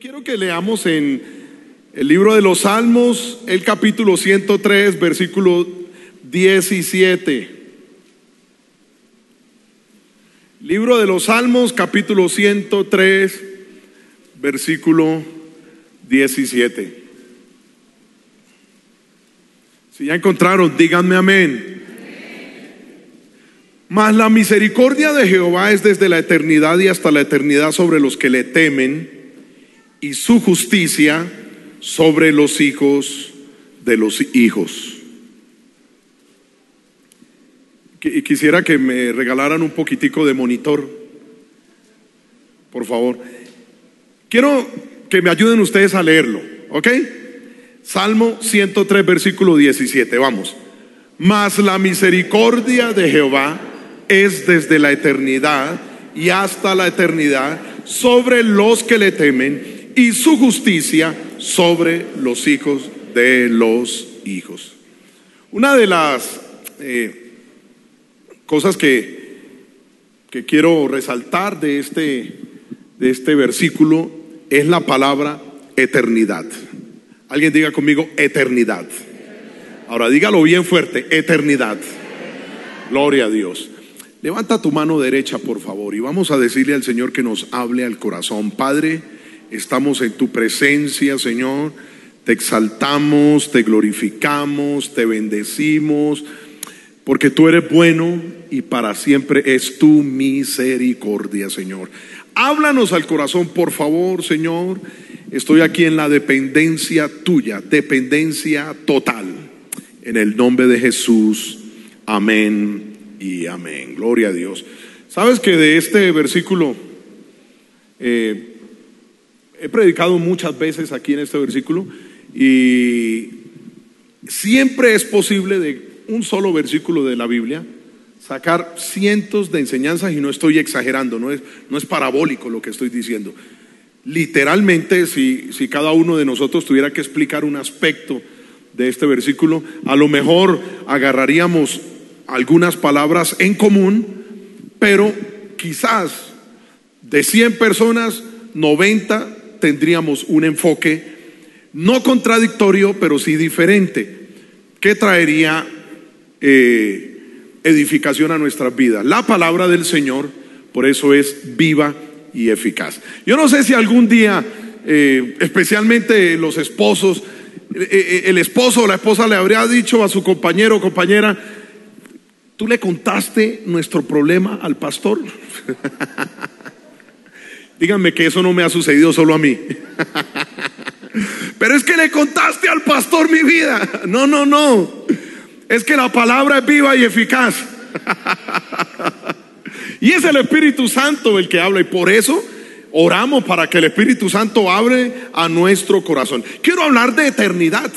Quiero que leamos en el libro de los Salmos, el capítulo 103, versículo 17. Libro de los Salmos, capítulo 103, versículo 17. Si ya encontraron, díganme amén. Mas la misericordia de Jehová es desde la eternidad y hasta la eternidad sobre los que le temen y su justicia sobre los hijos de los hijos. Y quisiera que me regalaran un poquitico de monitor, por favor. Quiero que me ayuden ustedes a leerlo, ¿ok? Salmo 103, versículo 17, vamos. Mas la misericordia de Jehová es desde la eternidad y hasta la eternidad sobre los que le temen y su justicia sobre los hijos de los hijos. Una de las eh, cosas que, que quiero resaltar de este, de este versículo es la palabra eternidad. Alguien diga conmigo eternidad. Ahora dígalo bien fuerte, eternidad. Gloria a Dios. Levanta tu mano derecha, por favor, y vamos a decirle al Señor que nos hable al corazón. Padre, Estamos en tu presencia, Señor. Te exaltamos, te glorificamos, te bendecimos, porque tú eres bueno y para siempre es tu misericordia, Señor. Háblanos al corazón, por favor, Señor. Estoy aquí en la dependencia tuya, dependencia total. En el nombre de Jesús. Amén y amén. Gloria a Dios. Sabes que de este versículo eh, He predicado muchas veces aquí en este versículo y siempre es posible de un solo versículo de la Biblia sacar cientos de enseñanzas y no estoy exagerando, no es, no es parabólico lo que estoy diciendo. Literalmente, si, si cada uno de nosotros tuviera que explicar un aspecto de este versículo, a lo mejor agarraríamos algunas palabras en común, pero quizás de 100 personas, 90 tendríamos un enfoque no contradictorio, pero sí diferente, que traería eh, edificación a nuestras vidas. La palabra del Señor, por eso es viva y eficaz. Yo no sé si algún día, eh, especialmente los esposos, eh, el esposo o la esposa le habría dicho a su compañero o compañera, ¿tú le contaste nuestro problema al pastor? Díganme que eso no me ha sucedido solo a mí. Pero es que le contaste al pastor mi vida. No, no, no. Es que la palabra es viva y eficaz. Y es el Espíritu Santo el que habla y por eso oramos para que el Espíritu Santo abre a nuestro corazón. Quiero hablar de eternidad.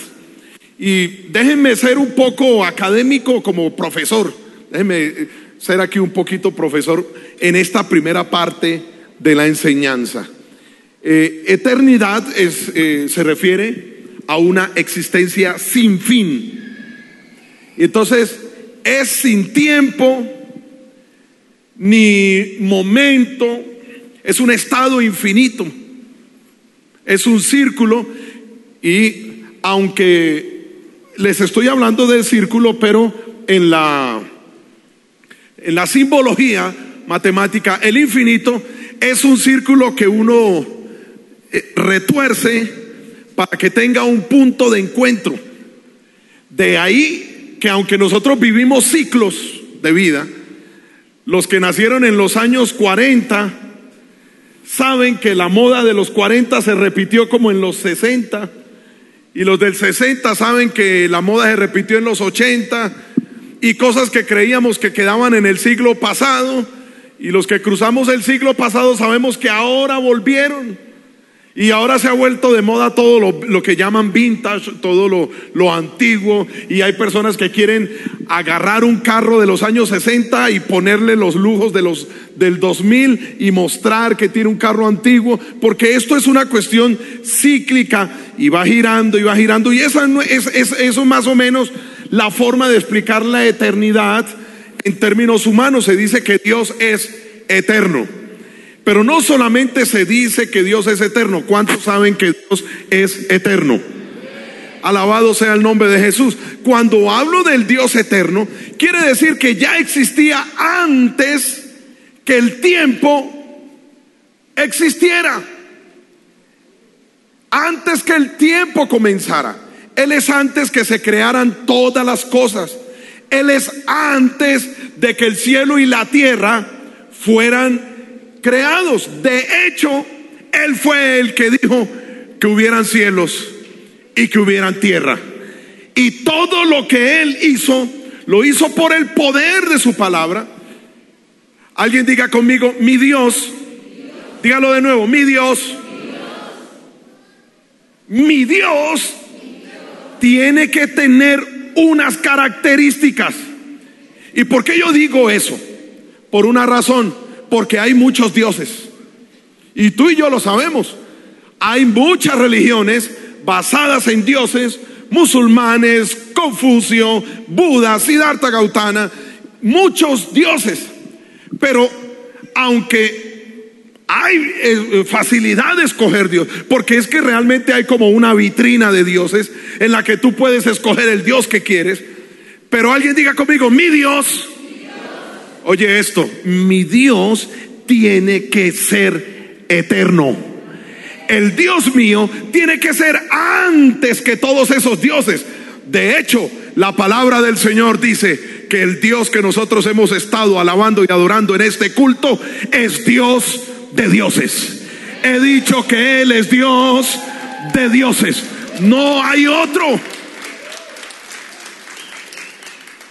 Y déjenme ser un poco académico como profesor. Déjenme ser aquí un poquito profesor en esta primera parte de la enseñanza. Eh, eternidad es, eh, se refiere a una existencia sin fin. Entonces, es sin tiempo ni momento, es un estado infinito, es un círculo y aunque les estoy hablando del círculo, pero en la, en la simbología matemática, el infinito es un círculo que uno eh, retuerce para que tenga un punto de encuentro. De ahí que aunque nosotros vivimos ciclos de vida, los que nacieron en los años 40 saben que la moda de los 40 se repitió como en los 60 y los del 60 saben que la moda se repitió en los 80 y cosas que creíamos que quedaban en el siglo pasado y los que cruzamos el siglo pasado sabemos que ahora volvieron. Y ahora se ha vuelto de moda todo lo, que llaman vintage, todo lo, lo, antiguo. Y hay personas que quieren agarrar un carro de los años 60 y ponerle los lujos de los, del 2000 y mostrar que tiene un carro antiguo. Porque esto es una cuestión cíclica y va girando y va girando. Y esa es, es, eso más o menos la forma de explicar la eternidad en términos humanos se dice que Dios es eterno. Pero no solamente se dice que Dios es eterno, ¿cuántos saben que Dios es eterno? Alabado sea el nombre de Jesús. Cuando hablo del Dios eterno, quiere decir que ya existía antes que el tiempo existiera. Antes que el tiempo comenzara. Él es antes que se crearan todas las cosas. Él es antes de que el cielo y la tierra fueran creados. De hecho, Él fue el que dijo que hubieran cielos y que hubieran tierra. Y todo lo que Él hizo, lo hizo por el poder de su palabra. Alguien diga conmigo, mi Dios, dígalo de nuevo, mi Dios, mi Dios tiene que tener unas características. ¿Y por qué yo digo eso? Por una razón, porque hay muchos dioses. Y tú y yo lo sabemos. Hay muchas religiones basadas en dioses, musulmanes, Confucio, Buda, Siddhartha Gautama, muchos dioses. Pero aunque hay eh, facilidad de escoger Dios, porque es que realmente hay como una vitrina de dioses en la que tú puedes escoger el Dios que quieres, pero alguien diga conmigo, mi Dios, oye esto, mi Dios tiene que ser eterno el Dios mío tiene que ser antes que todos esos dioses. De hecho, la palabra del Señor dice que el Dios que nosotros hemos estado alabando y adorando en este culto es Dios de dioses. He dicho que Él es Dios de dioses. No hay otro.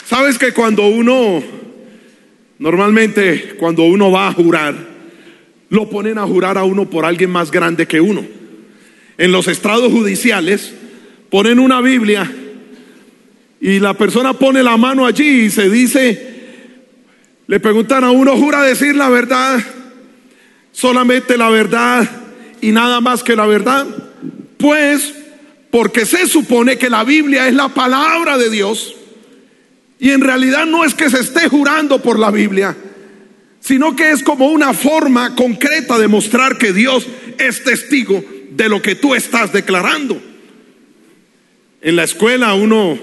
Sabes que cuando uno, normalmente cuando uno va a jurar, lo ponen a jurar a uno por alguien más grande que uno. En los estrados judiciales ponen una Biblia y la persona pone la mano allí y se dice, le preguntan a uno, ¿jura decir la verdad? Solamente la verdad y nada más que la verdad. Pues, porque se supone que la Biblia es la palabra de Dios y en realidad no es que se esté jurando por la Biblia, sino que es como una forma concreta de mostrar que Dios es testigo de lo que tú estás declarando. En la escuela uno,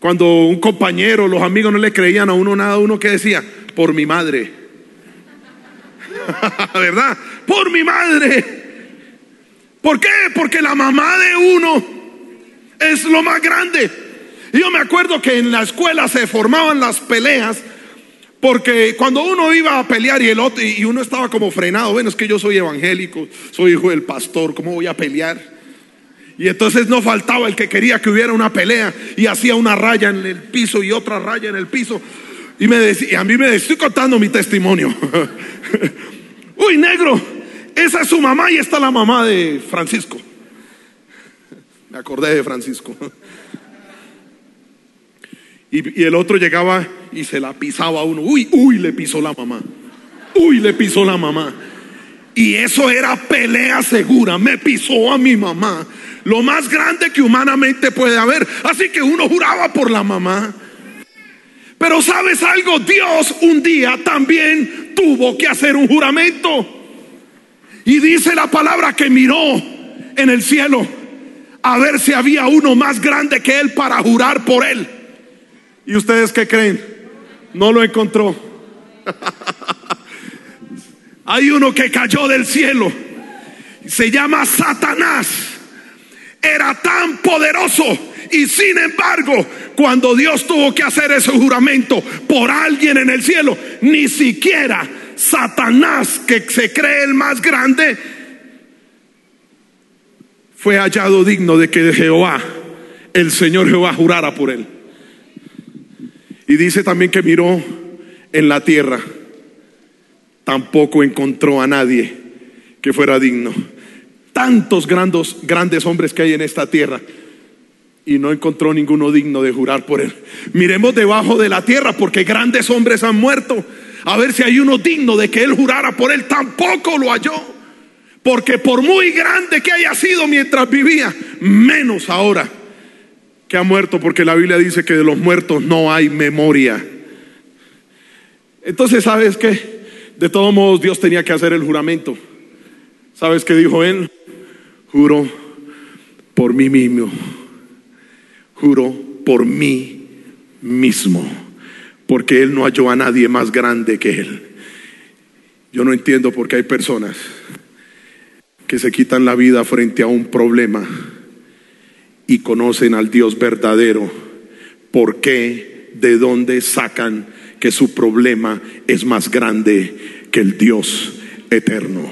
cuando un compañero, los amigos no le creían a uno nada, uno que decía, por mi madre. ¿Verdad? Por mi madre. ¿Por qué? Porque la mamá de uno es lo más grande. Yo me acuerdo que en la escuela se formaban las peleas porque cuando uno iba a pelear y el otro, y uno estaba como frenado, bueno, es que yo soy evangélico, soy hijo del pastor, ¿cómo voy a pelear? Y entonces no faltaba el que quería que hubiera una pelea y hacía una raya en el piso y otra raya en el piso. Y me decía, a mí me decía, estoy contando mi testimonio. Uy, negro, esa es su mamá y esta la mamá de Francisco. Me acordé de Francisco. Y, el otro llegaba y se la pisaba a uno. Uy, uy, le pisó la mamá. Uy, le pisó la mamá. Y eso era pelea segura. Me pisó a mi mamá. Lo más grande que humanamente puede haber. Así que uno juraba por la mamá. Pero sabes algo, Dios un día también tuvo que hacer un juramento. Y dice la palabra que miró en el cielo a ver si había uno más grande que él para jurar por él. ¿Y ustedes qué creen? No lo encontró. Hay uno que cayó del cielo. Se llama Satanás. Era tan poderoso. Y sin embargo, cuando Dios tuvo que hacer ese juramento por alguien en el cielo, ni siquiera Satanás, que se cree el más grande, fue hallado digno de que Jehová, el Señor Jehová, jurara por él. Y dice también que miró en la tierra. Tampoco encontró a nadie que fuera digno. Tantos grandes, grandes hombres que hay en esta tierra. Y no encontró ninguno digno de jurar por él. Miremos debajo de la tierra porque grandes hombres han muerto. A ver si hay uno digno de que él jurara por él. Tampoco lo halló. Porque por muy grande que haya sido mientras vivía, menos ahora ha muerto, porque la Biblia dice que de los muertos no hay memoria. Entonces, ¿sabes qué? De todos modos, Dios tenía que hacer el juramento. ¿Sabes qué dijo él? Juro por mí mismo. Juro por mí mismo. Porque él no halló a nadie más grande que él. Yo no entiendo por qué hay personas que se quitan la vida frente a un problema y conocen al Dios verdadero. ¿Por qué? ¿De dónde sacan que su problema es más grande que el Dios eterno?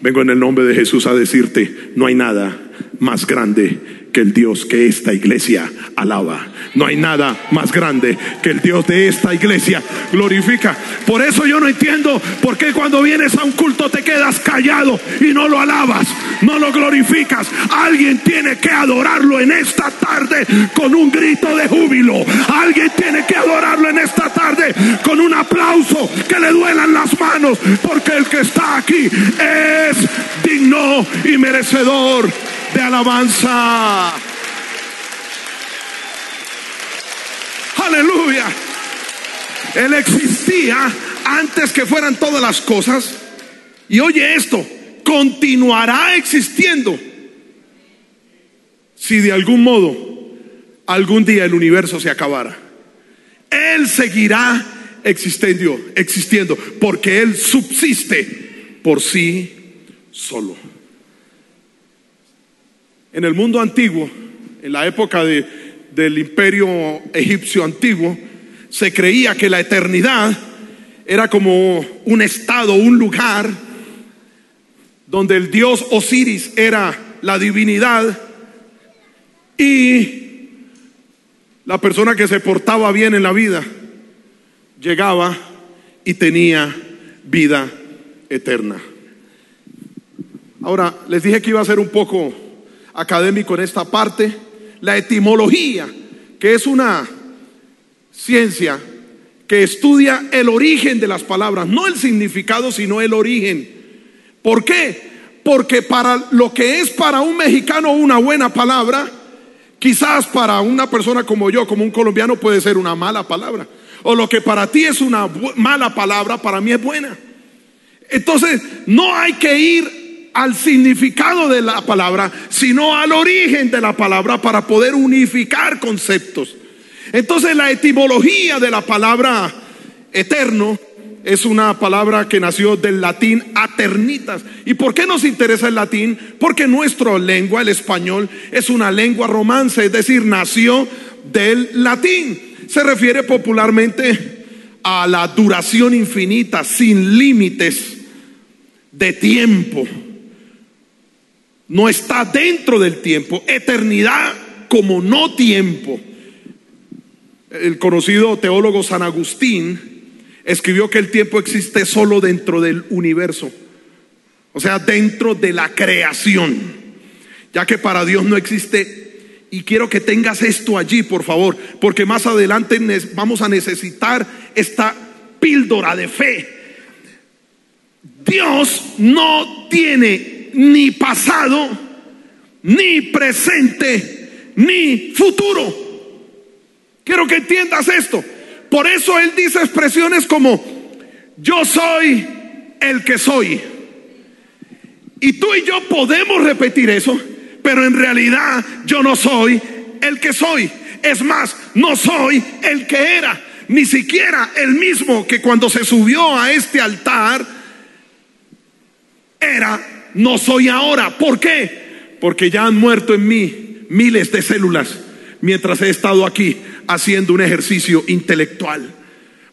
Vengo en el nombre de Jesús a decirte, no hay nada más grande que el Dios que esta iglesia alaba. No hay nada más grande que el Dios de esta iglesia glorifica. Por eso yo no entiendo por qué cuando vienes a un culto te quedas callado y no lo alabas, no lo glorificas. Alguien tiene que adorarlo en esta tarde con un grito de júbilo. Alguien tiene que adorarlo en esta tarde con un aplauso que le duelan las manos porque el que está aquí es digno y merecedor de alabanza. Aleluya. Él existía antes que fueran todas las cosas. Y oye esto, continuará existiendo si de algún modo algún día el universo se acabara. Él seguirá existiendo, existiendo, porque Él subsiste por sí solo. En el mundo antiguo, en la época del imperio egipcio antiguo, se creía que la eternidad era como un estado, un lugar donde el dios Osiris era la divinidad y la persona que se portaba bien en la vida llegaba y tenía vida eterna. Ahora, les dije que iba a ser un poco académico en esta parte, la etimología, que es una ciencia que estudia el origen de las palabras, no el significado, sino el origen. ¿Por qué? Porque para lo que es para un mexicano una buena palabra, quizás para una persona como yo, como un colombiano, puede ser una mala palabra. O lo que para ti es una mala palabra, para mí es buena. Entonces, no hay que ir al significado de la palabra, sino al origen de la palabra para poder unificar conceptos. Entonces la etimología de la palabra eterno es una palabra que nació del latín aternitas. ¿Y por qué nos interesa el latín? Porque nuestra lengua, el español, es una lengua romance, es decir, nació del latín. Se refiere popularmente a la duración infinita, sin límites de tiempo no está dentro del tiempo. Eternidad como no tiempo. El conocido teólogo San Agustín escribió que el tiempo existe solo dentro del universo, o sea, dentro de la creación, ya que para Dios no existe. Y quiero que tengas esto allí, por favor, porque más adelante vamos a necesitar esta píldora de fe. Dios no tiene ni pasado, ni presente, ni futuro. Quiero que entiendas esto. Por eso Él dice expresiones como, yo soy el que soy. Y tú y yo podemos repetir eso, pero en realidad yo no soy el que soy. Es más, no soy el que era, ni siquiera el mismo que cuando se subió a este altar era no soy ahora. ¿Por qué? Porque ya han muerto en mí miles de células mientras he estado aquí haciendo un ejercicio intelectual.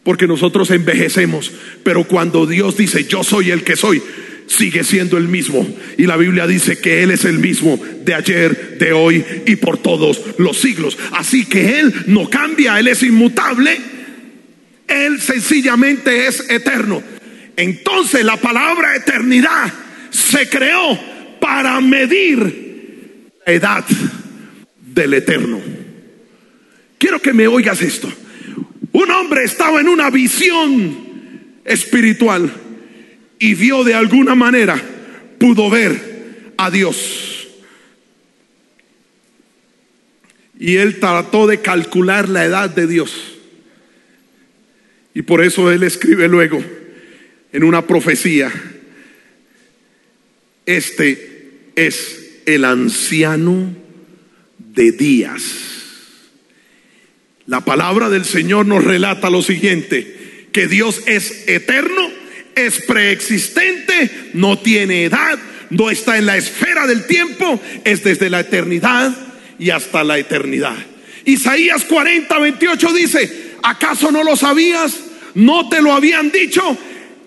Porque nosotros envejecemos, pero cuando Dios dice yo soy el que soy, sigue siendo el mismo. Y la Biblia dice que Él es el mismo de ayer, de hoy y por todos los siglos. Así que Él no cambia, Él es inmutable. Él sencillamente es eterno. Entonces la palabra eternidad se creó para medir la edad del eterno. Quiero que me oigas esto. Un hombre estaba en una visión espiritual y vio de alguna manera, pudo ver a Dios. Y él trató de calcular la edad de Dios. Y por eso él escribe luego, en una profecía, este es el anciano de días. La palabra del Señor nos relata lo siguiente, que Dios es eterno, es preexistente, no tiene edad, no está en la esfera del tiempo, es desde la eternidad y hasta la eternidad. Isaías 40, 28 dice, ¿acaso no lo sabías? ¿No te lo habían dicho?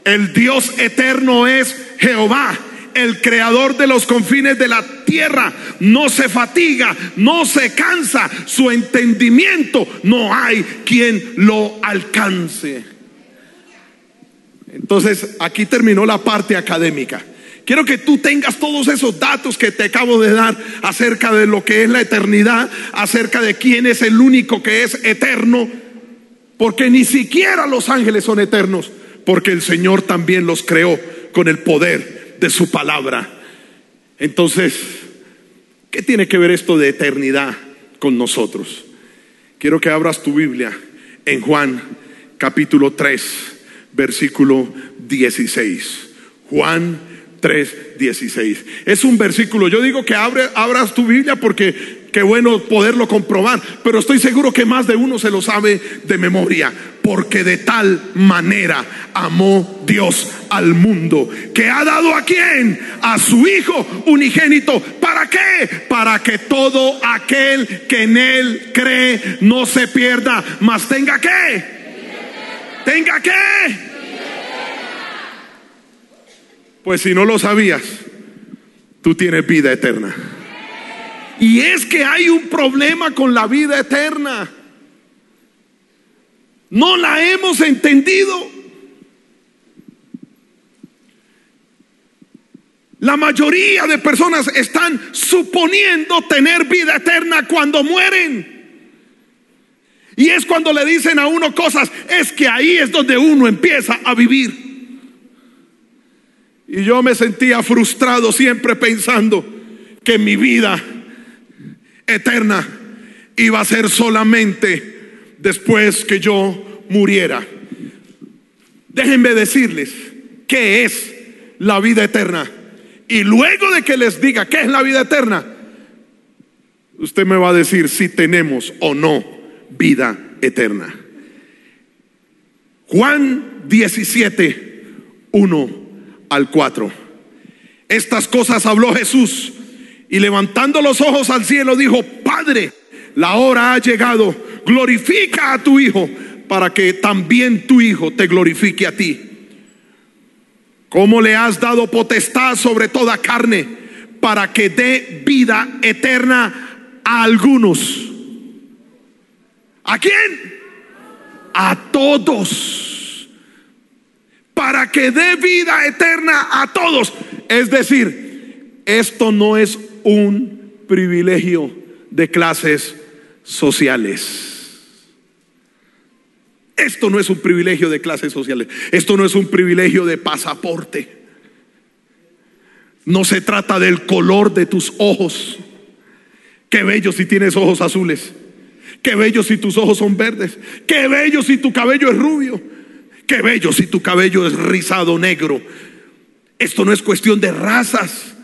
El Dios eterno es Jehová, el creador de los confines de la tierra. No se fatiga, no se cansa, su entendimiento no hay quien lo alcance. Entonces, aquí terminó la parte académica. Quiero que tú tengas todos esos datos que te acabo de dar acerca de lo que es la eternidad, acerca de quién es el único que es eterno, porque ni siquiera los ángeles son eternos, porque el Señor también los creó con el poder de su palabra. Entonces, ¿qué tiene que ver esto de eternidad con nosotros? Quiero que abras tu Biblia en Juan capítulo 3, versículo 16. Juan 3:16. Es un versículo. Yo digo que abras tu Biblia porque qué bueno poderlo comprobar, pero estoy seguro que más de uno se lo sabe de memoria, porque de tal manera amó Dios al mundo, que ha dado a quién? A su Hijo unigénito. ¿Para qué? Para que todo aquel que en él cree no se pierda, mas tenga qué? Tenga qué? Pues si no lo sabías, tú tienes vida eterna. Y es que hay un problema con la vida eterna. No la hemos entendido. La mayoría de personas están suponiendo tener vida eterna cuando mueren. Y es cuando le dicen a uno cosas, es que ahí es donde uno empieza a vivir. Y yo me sentía frustrado siempre pensando que mi vida eterna iba a ser solamente después que yo muriera. Déjenme decirles qué es la vida eterna. Y luego de que les diga qué es la vida eterna, usted me va a decir si tenemos o no vida eterna. Juan 17, 1 al 4. Estas cosas habló Jesús y levantando los ojos al cielo dijo, Padre, la hora ha llegado, glorifica a tu Hijo para que también tu Hijo te glorifique a ti. Como le has dado potestad sobre toda carne para que dé vida eterna a algunos. ¿A quién? A todos para que dé vida eterna a todos. Es decir, esto no es un privilegio de clases sociales. Esto no es un privilegio de clases sociales. Esto no es un privilegio de pasaporte. No se trata del color de tus ojos. Qué bello si tienes ojos azules. Qué bello si tus ojos son verdes. Qué bello si tu cabello es rubio. Qué bello si tu cabello es rizado negro. Esto no es cuestión de razas.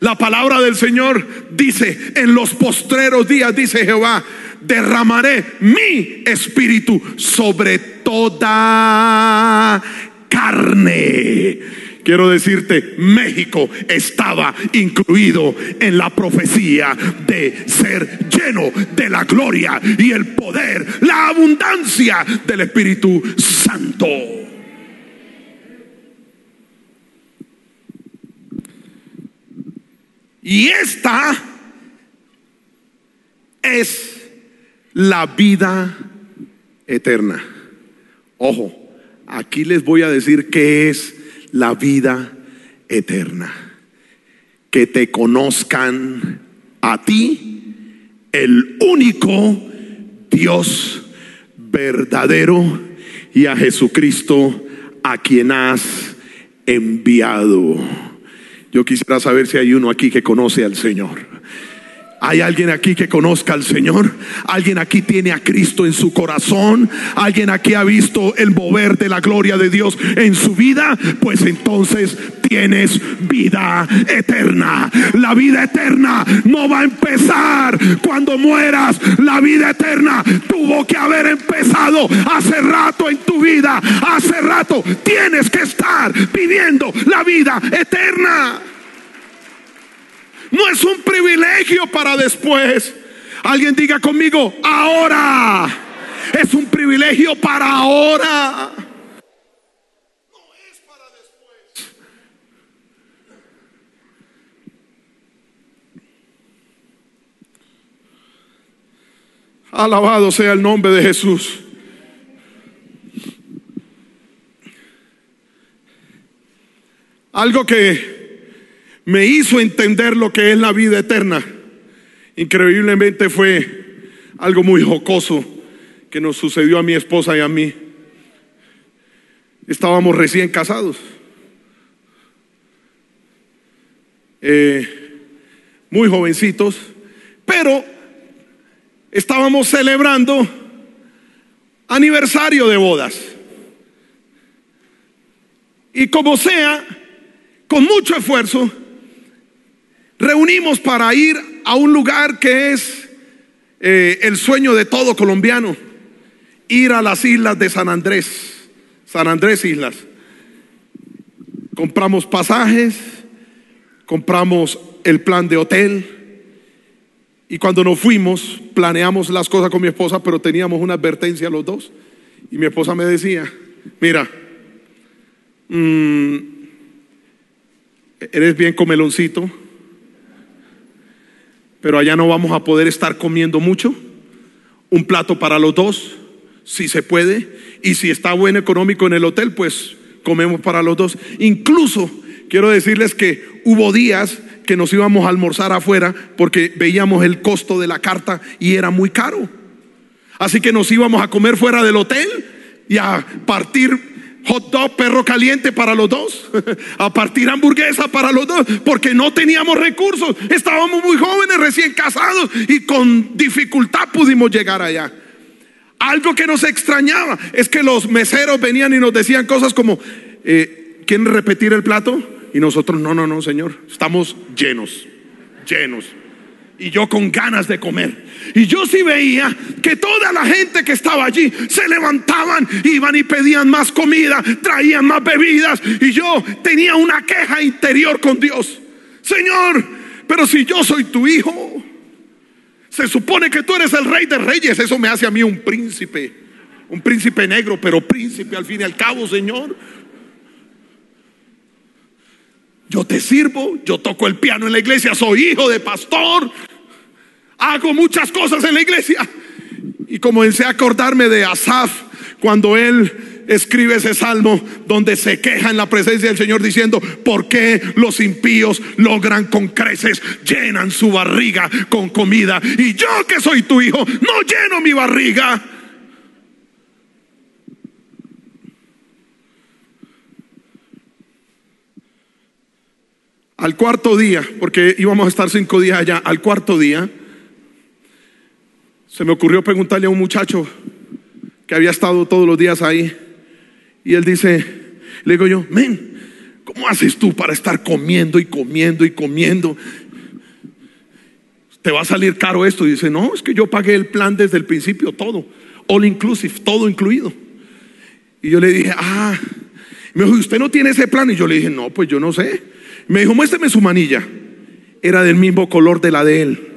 La palabra del Señor dice, en los postreros días, dice Jehová, derramaré mi espíritu sobre toda carne. Quiero decirte, México estaba incluido en la profecía de ser lleno de la gloria y el poder, la abundancia del Espíritu Santo. Y esta es la vida eterna. Ojo, aquí les voy a decir qué es la vida eterna. Que te conozcan a ti, el único Dios verdadero, y a Jesucristo a quien has enviado. Yo quisiera saber si hay uno aquí que conoce al Señor. Hay alguien aquí que conozca al Señor. Alguien aquí tiene a Cristo en su corazón. Alguien aquí ha visto el mover de la gloria de Dios en su vida. Pues entonces tienes vida eterna. La vida eterna no va a empezar cuando mueras. La vida eterna tuvo que haber empezado hace rato en tu vida. Hace rato tienes que estar viviendo la vida eterna. No es un privilegio para después. Alguien diga conmigo, ahora. Es un privilegio para ahora. No es para después. Alabado sea el nombre de Jesús. Algo que me hizo entender lo que es la vida eterna. Increíblemente fue algo muy jocoso que nos sucedió a mi esposa y a mí. Estábamos recién casados. Eh, muy jovencitos, pero estábamos celebrando aniversario de bodas. Y como sea, con mucho esfuerzo, reunimos para ir a un lugar que es eh, el sueño de todo colombiano, ir a las islas de San Andrés, San Andrés Islas. Compramos pasajes, compramos el plan de hotel y cuando nos fuimos planeamos las cosas con mi esposa, pero teníamos una advertencia los dos y mi esposa me decía, mira, mm, eres bien comeloncito, pero allá no vamos a poder estar comiendo mucho. Un plato para los dos, si se puede. Y si está bueno económico en el hotel, pues comemos para los dos. Incluso quiero decirles que hubo días que nos íbamos a almorzar afuera porque veíamos el costo de la carta y era muy caro. Así que nos íbamos a comer fuera del hotel y a partir hot dog, perro caliente para los dos, a partir hamburguesa para los dos, porque no teníamos recursos, estábamos muy jóvenes, recién casados. Y con dificultad pudimos llegar allá. Algo que nos extrañaba es que los meseros venían y nos decían cosas como, eh, ¿quieren repetir el plato? Y nosotros, no, no, no, señor, estamos llenos, llenos y yo con ganas de comer. Y yo sí veía que toda la gente que estaba allí se levantaban, iban y pedían más comida, traían más bebidas. Y yo tenía una queja interior con Dios. Señor, pero si yo soy tu hijo, se supone que tú eres el rey de reyes. Eso me hace a mí un príncipe, un príncipe negro, pero príncipe al fin y al cabo, Señor. Yo te sirvo, yo toco el piano en la iglesia, soy hijo de pastor, hago muchas cosas en la iglesia. Y comencé a acordarme de Asaf cuando él escribe ese salmo donde se queja en la presencia del Señor diciendo, ¿por qué los impíos logran con creces, llenan su barriga con comida? Y yo que soy tu hijo, no lleno mi barriga. Al cuarto día, porque íbamos a estar cinco días allá, al cuarto día, se me ocurrió preguntarle a un muchacho que había estado todos los días ahí. Y él dice, le digo yo, men, ¿cómo haces tú para estar comiendo y comiendo y comiendo? ¿Te va a salir caro esto? Y dice, no, es que yo pagué el plan desde el principio, todo, all inclusive, todo incluido. Y yo le dije, ah, me dijo, ¿usted no tiene ese plan? Y yo le dije, no, pues yo no sé. Me dijo, muéstrame su manilla. Era del mismo color de la de él.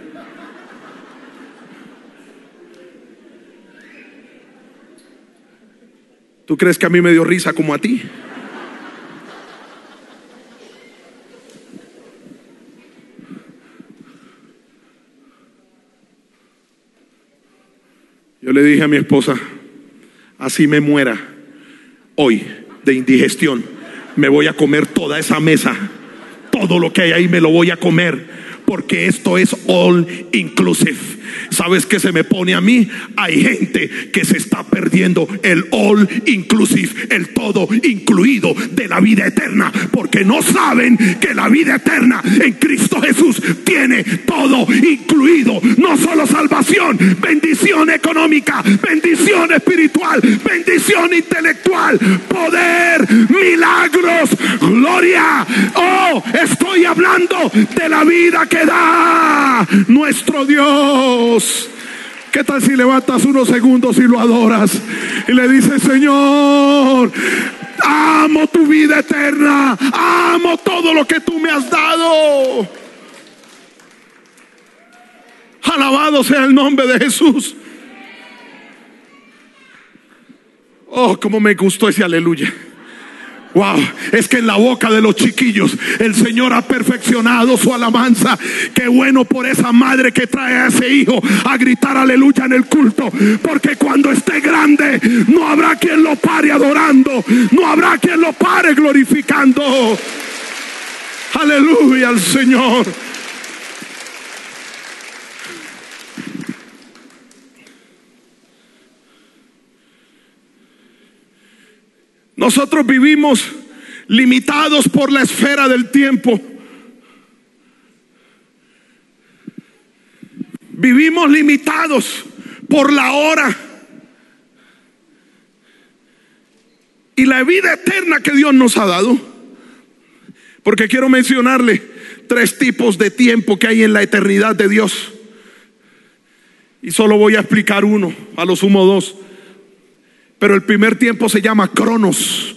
¿Tú crees que a mí me dio risa como a ti? Yo le dije a mi esposa, así me muera hoy de indigestión, me voy a comer toda esa mesa, todo lo que hay ahí me lo voy a comer porque esto es all inclusive. ¿Sabes qué se me pone a mí? Hay gente que se está perdiendo el all inclusive, el todo incluido de la vida eterna, porque no saben que la vida eterna en Cristo Jesús tiene todo incluido, no solo salvación, bendición económica, bendición espiritual, bendición intelectual, poder, milagros, gloria. Oh, estoy hablando de la vida que da nuestro Dios. ¿Qué tal si levantas unos segundos y lo adoras? Y le dices, Señor, amo tu vida eterna, amo todo lo que tú me has dado. Alabado sea el nombre de Jesús. Oh, como me gustó ese aleluya. Wow, es que en la boca de los chiquillos el Señor ha perfeccionado su alabanza. Qué bueno por esa madre que trae a ese hijo a gritar aleluya en el culto. Porque cuando esté grande no habrá quien lo pare adorando, no habrá quien lo pare glorificando. Aleluya al Señor. Nosotros vivimos limitados por la esfera del tiempo. Vivimos limitados por la hora. Y la vida eterna que Dios nos ha dado. Porque quiero mencionarle tres tipos de tiempo que hay en la eternidad de Dios. Y solo voy a explicar uno, a lo sumo dos. Pero el primer tiempo se llama Cronos.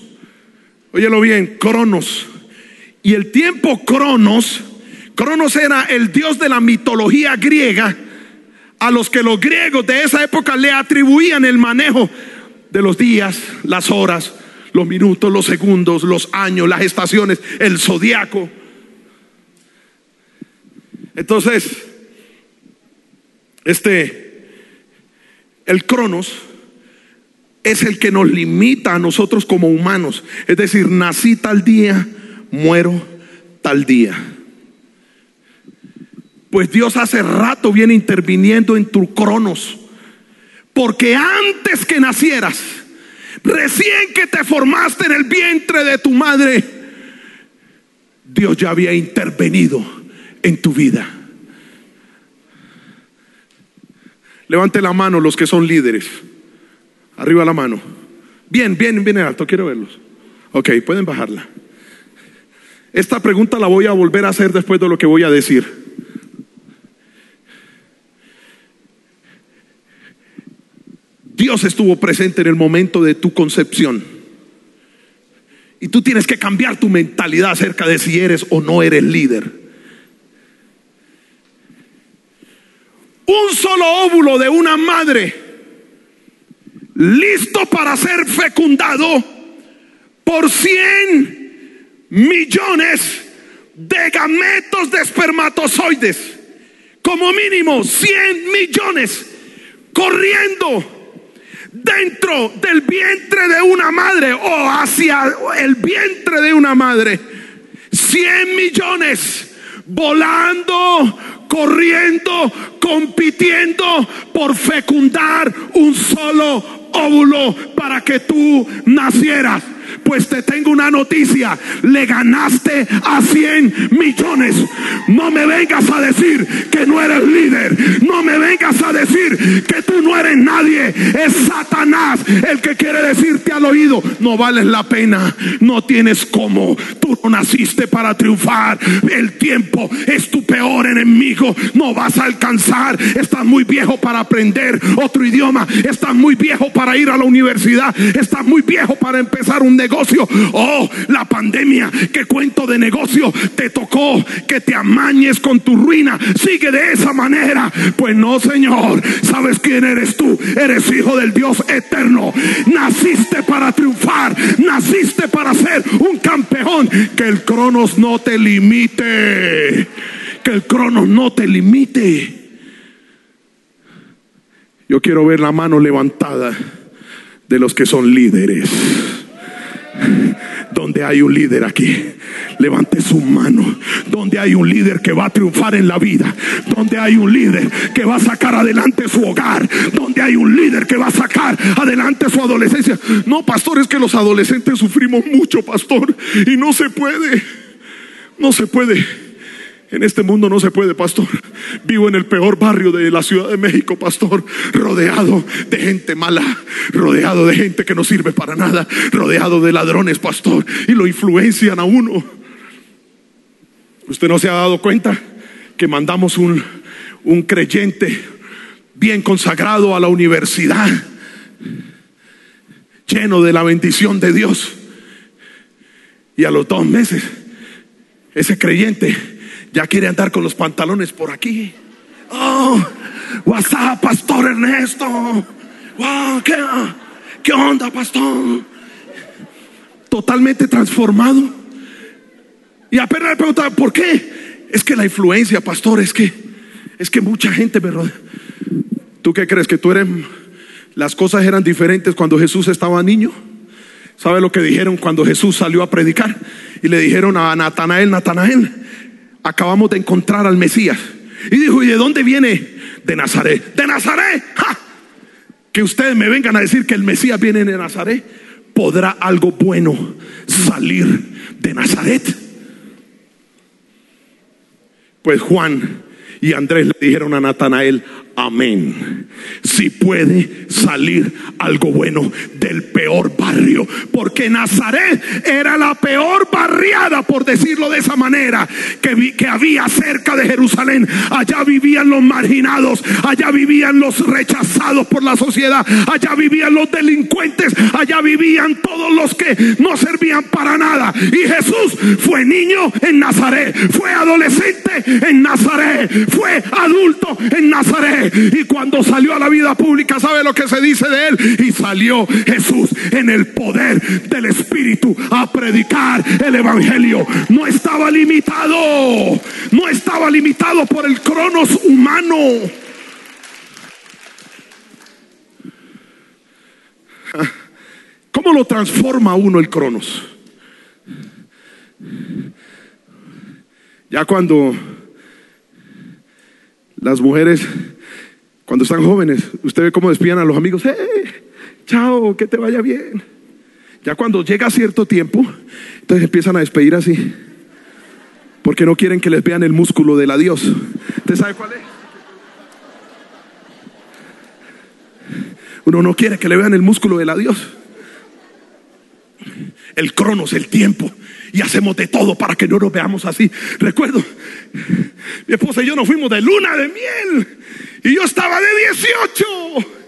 Óyelo bien, Cronos. Y el tiempo Cronos, Cronos era el dios de la mitología griega, a los que los griegos de esa época le atribuían el manejo de los días, las horas, los minutos, los segundos, los años, las estaciones, el zodiaco. Entonces, este, el Cronos es el que nos limita a nosotros como humanos. Es decir, nací tal día, muero tal día. Pues Dios hace rato viene interviniendo en tu cronos. Porque antes que nacieras, recién que te formaste en el vientre de tu madre, Dios ya había intervenido en tu vida. Levante la mano los que son líderes. Arriba la mano. Bien, bien, bien alto, quiero verlos. Ok, pueden bajarla. Esta pregunta la voy a volver a hacer después de lo que voy a decir. Dios estuvo presente en el momento de tu concepción. Y tú tienes que cambiar tu mentalidad acerca de si eres o no eres líder. Un solo óvulo de una madre listo para ser fecundado por 100 millones de gametos de espermatozoides. Como mínimo 100 millones corriendo dentro del vientre de una madre o hacia el vientre de una madre. 100 millones volando, corriendo, compitiendo por fecundar un solo óvulo para que tú nacieras. Pues te tengo una noticia, le ganaste a 100 millones. No me vengas a decir que no eres líder. No me vengas a decir que tú no eres nadie. Es Satanás el que quiere decirte al oído, no vales la pena, no tienes cómo. Tú no naciste para triunfar. El tiempo es tu peor enemigo. No vas a alcanzar. Estás muy viejo para aprender otro idioma. Estás muy viejo para ir a la universidad. Estás muy viejo para empezar un negocio. Oh, la pandemia, qué cuento de negocio te tocó que te amañes con tu ruina. Sigue de esa manera. Pues no, Señor. ¿Sabes quién eres tú? Eres hijo del Dios eterno. Naciste para triunfar. Naciste para ser un campeón. Que el cronos no te limite. Que el cronos no te limite. Yo quiero ver la mano levantada de los que son líderes Donde hay un líder aquí, levante su mano. Donde hay un líder que va a triunfar en la vida. Donde hay un líder que va a sacar adelante su hogar. Donde hay un líder que va a sacar adelante su adolescencia. No, pastor, es que los adolescentes sufrimos mucho, pastor. Y no se puede. No se puede. En este mundo no se puede, pastor. Vivo en el peor barrio de la Ciudad de México, pastor. Rodeado de gente mala. Rodeado de gente que no sirve para nada. Rodeado de ladrones, pastor. Y lo influencian a uno. ¿Usted no se ha dado cuenta que mandamos un, un creyente bien consagrado a la universidad? Lleno de la bendición de Dios. Y a los dos meses, ese creyente ya quiere andar con los pantalones por aquí. Oh, WhatsApp, Pastor Ernesto. Wow, ¿qué, ¿qué onda, Pastor? Totalmente transformado. Y apenas le preguntaba, ¿por qué? Es que la influencia, Pastor, es que, es que mucha gente me rodea. ¿Tú qué crees? ¿Que tú eres... Las cosas eran diferentes cuando Jesús estaba niño? ¿Sabe lo que dijeron cuando Jesús salió a predicar? Y le dijeron a Natanael, Natanael, acabamos de encontrar al Mesías. Y dijo, ¿y de dónde viene? De Nazaret. ¿De Nazaret? Que ustedes me vengan a decir que el Mesías viene de Nazaret. ¿Podrá algo bueno salir de Nazaret? Pues Juan y Andrés le dijeron a Natanael, amén. Si puede salir algo bueno del peor barrio, porque Nazaret era la peor barriada, por decirlo de esa manera, que, que había cerca de Jerusalén. Allá vivían los marginados, allá vivían los rechazados por la sociedad, allá vivían los delincuentes, allá vivían todos los que no servían para nada. Y Jesús fue niño en Nazaret, fue adolescente en Nazaret, fue adulto en Nazaret. Y cuando salió a la vida pública, ¿sabe lo que se dice de él? Y salió Jesús en el poder del Espíritu a predicar el Evangelio. No estaba limitado, no estaba limitado por el cronos humano. ¿Cómo lo transforma uno el cronos? Ya cuando las mujeres, cuando están jóvenes, usted ve cómo despiden a los amigos, ¡eh! Chao, que te vaya bien. Ya cuando llega cierto tiempo, entonces empiezan a despedir así. Porque no quieren que les vean el músculo del adiós. ¿Usted sabe cuál es? Uno no quiere que le vean el músculo del adiós. El cronos, el tiempo. Y hacemos de todo para que no nos veamos así. Recuerdo, mi esposa y yo nos fuimos de luna de miel. Y yo estaba de 18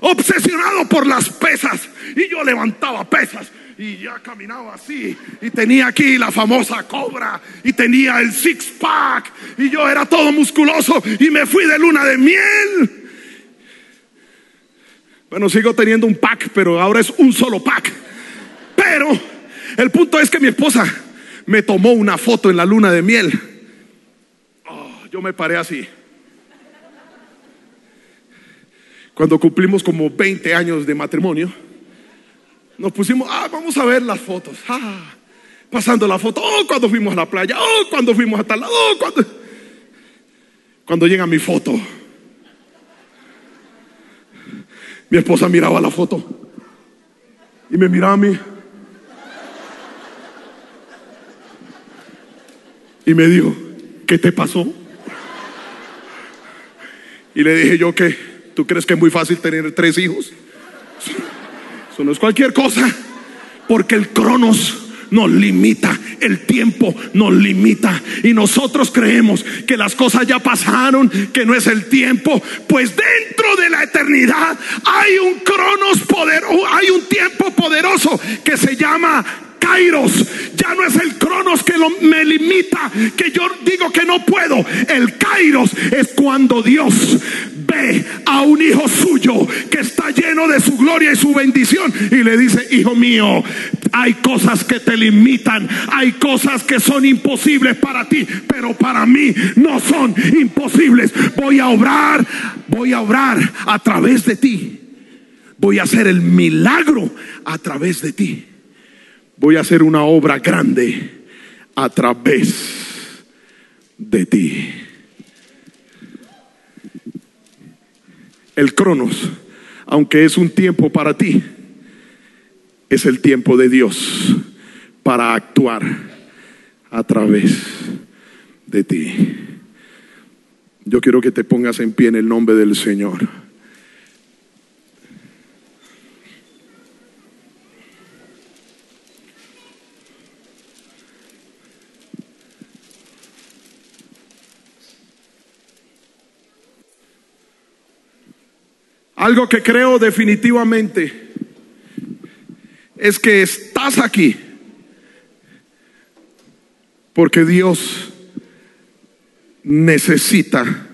obsesionado por las pesas. Y yo levantaba pesas y ya caminaba así. Y tenía aquí la famosa cobra. Y tenía el six pack. Y yo era todo musculoso. Y me fui de luna de miel. Bueno, sigo teniendo un pack, pero ahora es un solo pack. Pero el punto es que mi esposa me tomó una foto en la luna de miel. Yo me paré así. Cuando cumplimos como 20 años de matrimonio, nos pusimos, ah, vamos a ver las fotos. Ah, pasando la foto, oh, cuando fuimos a la playa, oh, cuando fuimos a tal lado, oh, cuando... Cuando llega mi foto, mi esposa miraba la foto y me miraba a mí. Y me dijo, ¿qué te pasó? Y le dije yo que, ¿tú crees que es muy fácil tener tres hijos? Eso no es cualquier cosa, porque el cronos nos limita, el tiempo nos limita y nosotros creemos que las cosas ya pasaron, que no es el tiempo, pues dentro de la eternidad hay un cronos poderoso, hay un tiempo poderoso que se llama Kairos. Ya no es el Cronos que me limita, que yo digo que no puedo. El Kairos es cuando Dios ve a un hijo suyo que está lleno de su gloria y su bendición y le dice, hijo mío, hay cosas que te limitan, hay cosas que son imposibles para ti, pero para mí no son imposibles. Voy a obrar, voy a obrar a través de ti. Voy a hacer el milagro a través de ti voy a hacer una obra grande a través de ti. El cronos, aunque es un tiempo para ti, es el tiempo de Dios para actuar a través de ti. Yo quiero que te pongas en pie en el nombre del Señor. Algo que creo definitivamente es que estás aquí porque Dios necesita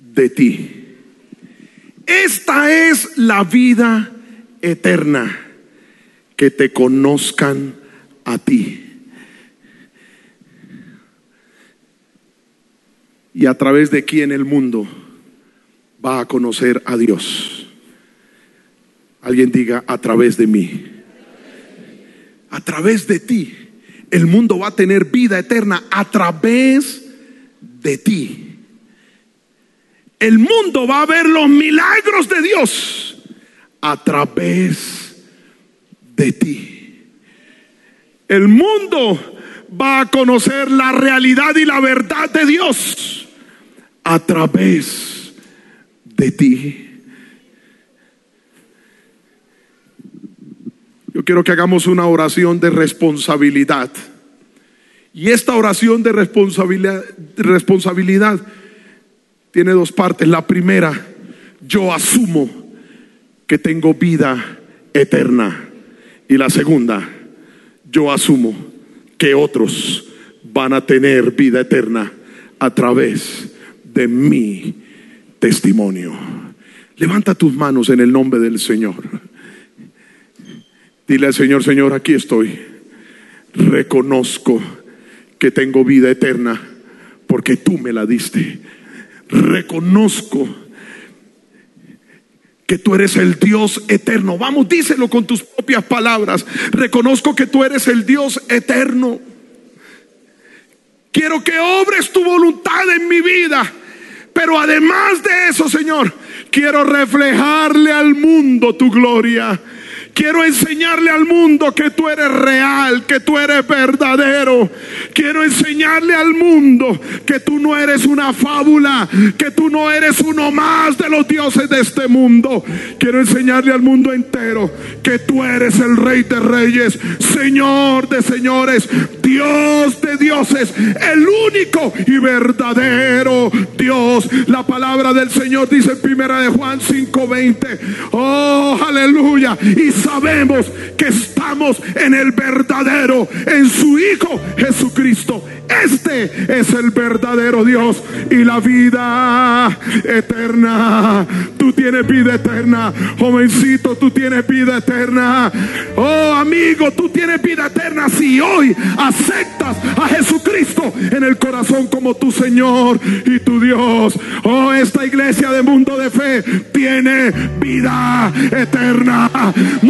de ti. Esta es la vida eterna, que te conozcan a ti. Y a través de quién el mundo va a conocer a Dios. Alguien diga, a través de mí. A través de ti. El mundo va a tener vida eterna a través de ti. El mundo va a ver los milagros de Dios a través de ti. El mundo va a conocer la realidad y la verdad de Dios a través de ti. Yo quiero que hagamos una oración de responsabilidad. Y esta oración de responsabilidad, responsabilidad tiene dos partes. La primera, yo asumo que tengo vida eterna. Y la segunda, yo asumo que otros van a tener vida eterna a través de mi testimonio. Levanta tus manos en el nombre del Señor. Dile al Señor, Señor, aquí estoy. Reconozco que tengo vida eterna porque tú me la diste. Reconozco que tú eres el Dios eterno. Vamos, díselo con tus propias palabras. Reconozco que tú eres el Dios eterno. Quiero que obres tu voluntad en mi vida. Pero además de eso, Señor, quiero reflejarle al mundo tu gloria. Quiero enseñarle al mundo que tú eres real, que tú eres verdadero. Quiero enseñarle al mundo que tú no eres una fábula, que tú no eres uno más de los dioses de este mundo. Quiero enseñarle al mundo entero que tú eres el rey de reyes, Señor de señores, Dios de dioses, el único y verdadero Dios. La palabra del Señor dice en primera de Juan 5:20. Oh, aleluya. Y sabemos que estamos en el verdadero, en su Hijo Jesucristo. Este es el verdadero Dios y la vida eterna. Tú tienes vida eterna. Jovencito, tú tienes vida eterna. Oh, amigo, tú tienes vida eterna si hoy aceptas a Jesucristo en el corazón como tu Señor y tu Dios. Oh, esta iglesia de mundo de fe tiene vida eterna.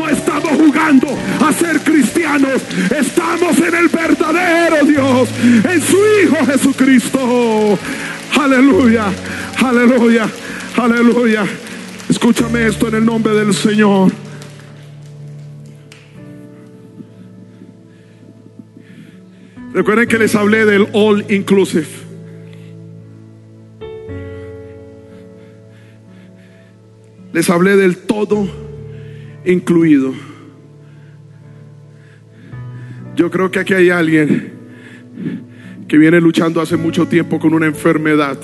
Estamos jugando a ser cristianos. Estamos en el verdadero Dios en su Hijo Jesucristo. Aleluya, aleluya, aleluya. Escúchame esto en el nombre del Señor. Recuerden que les hablé del all inclusive. Les hablé del todo incluido. Yo creo que aquí hay alguien que viene luchando hace mucho tiempo con una enfermedad.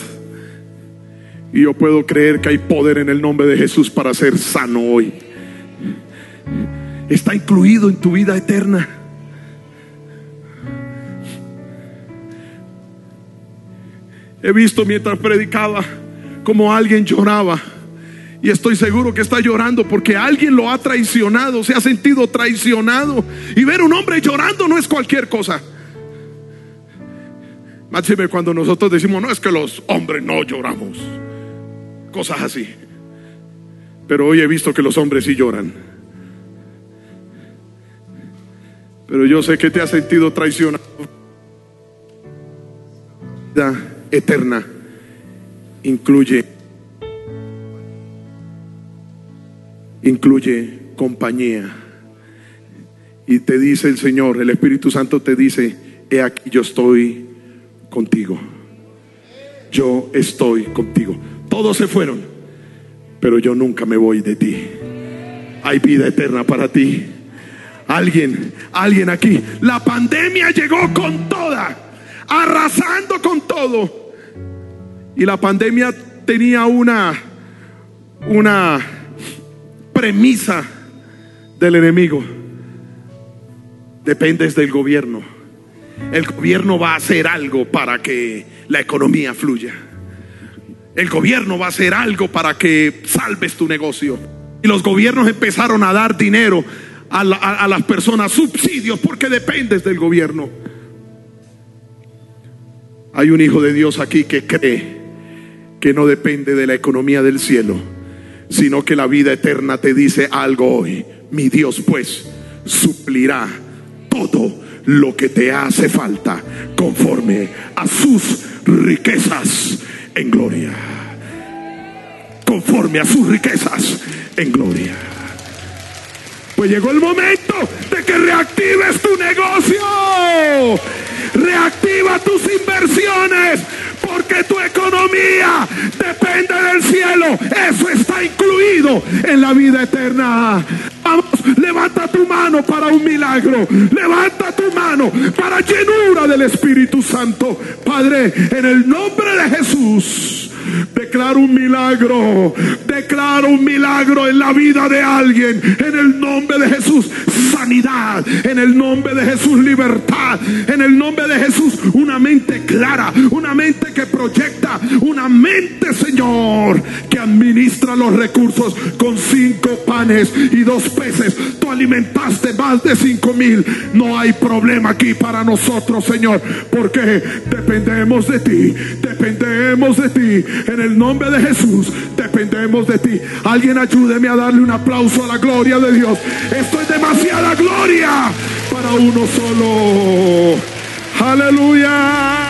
Y yo puedo creer que hay poder en el nombre de Jesús para ser sano hoy. Está incluido en tu vida eterna. He visto mientras predicaba como alguien lloraba. Y estoy seguro que está llorando porque alguien lo ha traicionado, se ha sentido traicionado. Y ver un hombre llorando no es cualquier cosa. Máxime cuando nosotros decimos, no es que los hombres no lloramos. Cosas así. Pero hoy he visto que los hombres sí lloran. Pero yo sé que te has sentido traicionado. Vida eterna incluye incluye compañía. Y te dice el Señor, el Espíritu Santo te dice, he aquí yo estoy contigo. Yo estoy contigo. Todos se fueron, pero yo nunca me voy de ti. Hay vida eterna para ti. Alguien, alguien aquí. La pandemia llegó con toda, arrasando con todo. Y la pandemia tenía una, una premisa del enemigo. Dependes del gobierno. El gobierno va a hacer algo para que la economía fluya. El gobierno va a hacer algo para que salves tu negocio. Y los gobiernos empezaron a dar dinero a, a las personas, subsidios, porque dependes del gobierno. Hay un hijo de Dios aquí que cree que no depende de la economía del cielo, sino que la vida eterna te dice algo hoy. Mi Dios pues suplirá todo lo que te hace falta conforme a sus riquezas en gloria. Conforme a sus riquezas en gloria. Pues llegó el momento de que reactives tu negocio. Reactiva tus inversiones porque tu economía depende del cielo. Eso está incluido en la vida eterna. Vamos, levanta tu mano para un milagro. Levanta tu mano para llenura del Espíritu Santo. Padre, en el nombre de Jesús. Declaro un milagro, declaro un milagro en la vida de alguien, en el nombre de Jesús, sanidad, en el nombre de Jesús, libertad, en el nombre de Jesús, una mente clara, una mente que proyecta, una mente, Señor, que administra los recursos con cinco panes y dos peces. Tú alimentaste más de cinco mil. No hay problema aquí para nosotros, Señor, porque dependemos de ti, dependemos de ti. En el nombre de Jesús, dependemos de ti. Alguien ayúdeme a darle un aplauso a la gloria de Dios. Esto es demasiada gloria para uno solo. Aleluya.